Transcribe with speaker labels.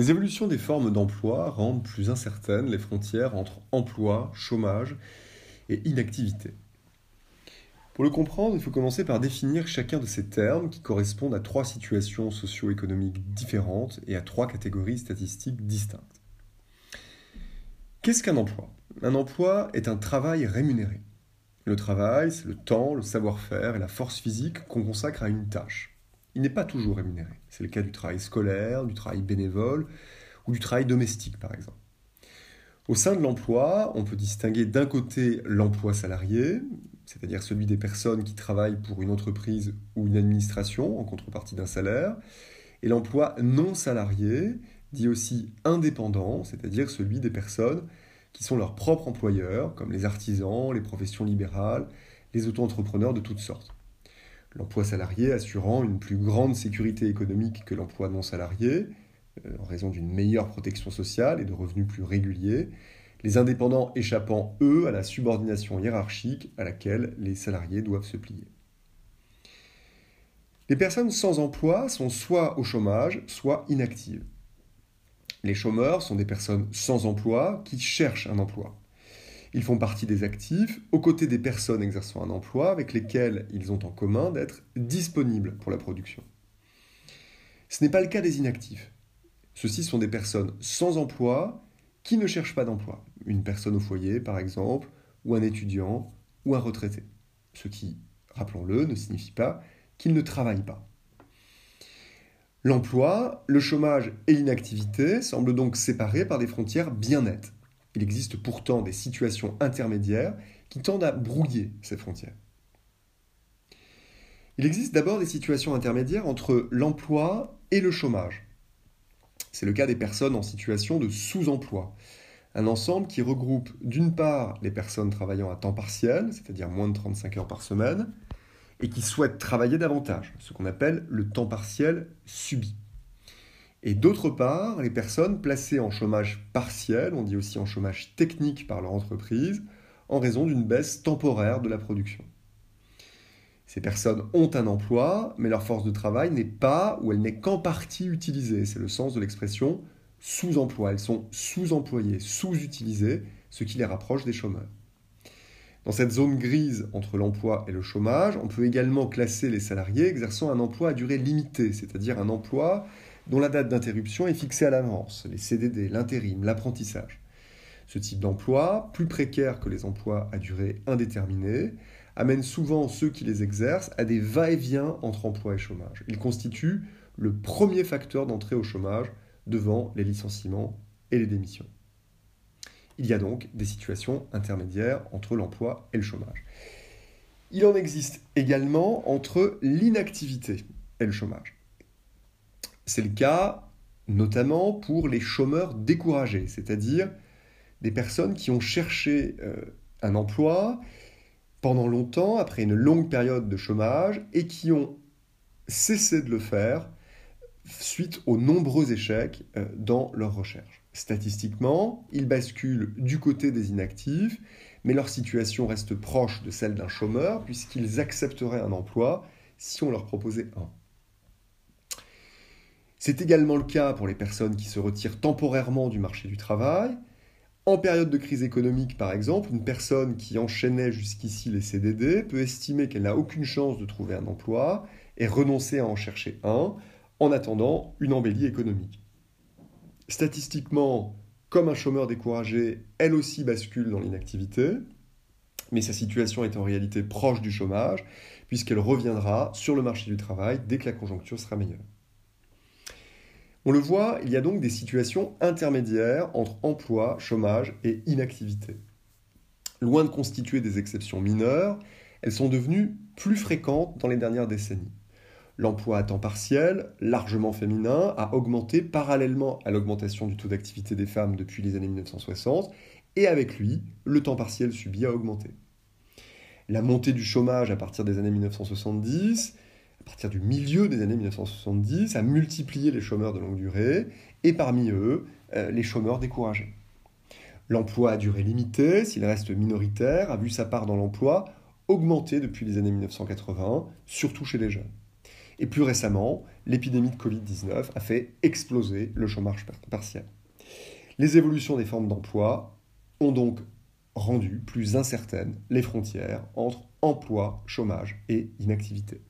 Speaker 1: Les évolutions des formes d'emploi rendent plus incertaines les frontières entre emploi, chômage et inactivité. Pour le comprendre, il faut commencer par définir chacun de ces termes qui correspondent à trois situations socio-économiques différentes et à trois catégories statistiques distinctes. Qu'est-ce qu'un emploi? Un emploi est un travail rémunéré. Le travail, c'est le temps, le savoir-faire et la force physique qu'on consacre à une tâche. Il n'est pas toujours rémunéré. C'est le cas du travail scolaire, du travail bénévole ou du travail domestique par exemple. Au sein de l'emploi, on peut distinguer d'un côté l'emploi salarié, c'est-à-dire celui des personnes qui travaillent pour une entreprise ou une administration en contrepartie d'un salaire, et l'emploi non salarié, dit aussi indépendant, c'est-à-dire celui des personnes qui sont leurs propres employeurs, comme les artisans, les professions libérales, les auto-entrepreneurs de toutes sortes. L'emploi salarié assurant une plus grande sécurité économique que l'emploi non salarié, euh, en raison d'une meilleure protection sociale et de revenus plus réguliers, les indépendants échappant, eux, à la subordination hiérarchique à laquelle les salariés doivent se plier. Les personnes sans emploi sont soit au chômage, soit inactives. Les chômeurs sont des personnes sans emploi qui cherchent un emploi. Ils font partie des actifs aux côtés des personnes exerçant un emploi avec lesquelles ils ont en commun d'être disponibles pour la production. Ce n'est pas le cas des inactifs. Ceux-ci sont des personnes sans emploi qui ne cherchent pas d'emploi une personne au foyer, par exemple, ou un étudiant, ou un retraité. Ce qui, rappelons-le, ne signifie pas qu'il ne travaille pas. L'emploi, le chômage et l'inactivité semblent donc séparés par des frontières bien nettes. Il existe pourtant des situations intermédiaires qui tendent à brouiller ces frontières. Il existe d'abord des situations intermédiaires entre l'emploi et le chômage. C'est le cas des personnes en situation de sous-emploi, un ensemble qui regroupe d'une part les personnes travaillant à temps partiel, c'est-à-dire moins de 35 heures par semaine, et qui souhaitent travailler davantage, ce qu'on appelle le temps partiel subi. Et d'autre part, les personnes placées en chômage partiel, on dit aussi en chômage technique par leur entreprise, en raison d'une baisse temporaire de la production. Ces personnes ont un emploi, mais leur force de travail n'est pas ou elle n'est qu'en partie utilisée. C'est le sens de l'expression sous-emploi, elles sont sous-employées, sous-utilisées, ce qui les rapproche des chômeurs. Dans cette zone grise entre l'emploi et le chômage, on peut également classer les salariés exerçant un emploi à durée limitée, c'est-à-dire un emploi dont la date d'interruption est fixée à l'avance, les CDD, l'intérim, l'apprentissage. Ce type d'emploi, plus précaire que les emplois à durée indéterminée, amène souvent ceux qui les exercent à des va-et-vient entre emploi et chômage. Il constitue le premier facteur d'entrée au chômage devant les licenciements et les démissions. Il y a donc des situations intermédiaires entre l'emploi et le chômage. Il en existe également entre l'inactivité et le chômage. C'est le cas notamment pour les chômeurs découragés, c'est-à-dire des personnes qui ont cherché euh, un emploi pendant longtemps, après une longue période de chômage, et qui ont cessé de le faire suite aux nombreux échecs euh, dans leurs recherches. Statistiquement, ils basculent du côté des inactifs, mais leur situation reste proche de celle d'un chômeur puisqu'ils accepteraient un emploi si on leur proposait un. C'est également le cas pour les personnes qui se retirent temporairement du marché du travail. En période de crise économique, par exemple, une personne qui enchaînait jusqu'ici les CDD peut estimer qu'elle n'a aucune chance de trouver un emploi et renoncer à en chercher un, en attendant une embellie économique. Statistiquement, comme un chômeur découragé, elle aussi bascule dans l'inactivité, mais sa situation est en réalité proche du chômage, puisqu'elle reviendra sur le marché du travail dès que la conjoncture sera meilleure. On le voit, il y a donc des situations intermédiaires entre emploi, chômage et inactivité. Loin de constituer des exceptions mineures, elles sont devenues plus fréquentes dans les dernières décennies. L'emploi à temps partiel, largement féminin, a augmenté parallèlement à l'augmentation du taux d'activité des femmes depuis les années 1960, et avec lui, le temps partiel subi a augmenté. La montée du chômage à partir des années 1970, à partir du milieu des années 1970, a multiplié les chômeurs de longue durée, et parmi eux, euh, les chômeurs découragés. L'emploi à durée limitée, s'il reste minoritaire, a vu sa part dans l'emploi augmenter depuis les années 1980, surtout chez les jeunes. Et plus récemment, l'épidémie de Covid-19 a fait exploser le chômage partiel. Les évolutions des formes d'emploi ont donc rendu plus incertaines les frontières entre emploi, chômage et inactivité.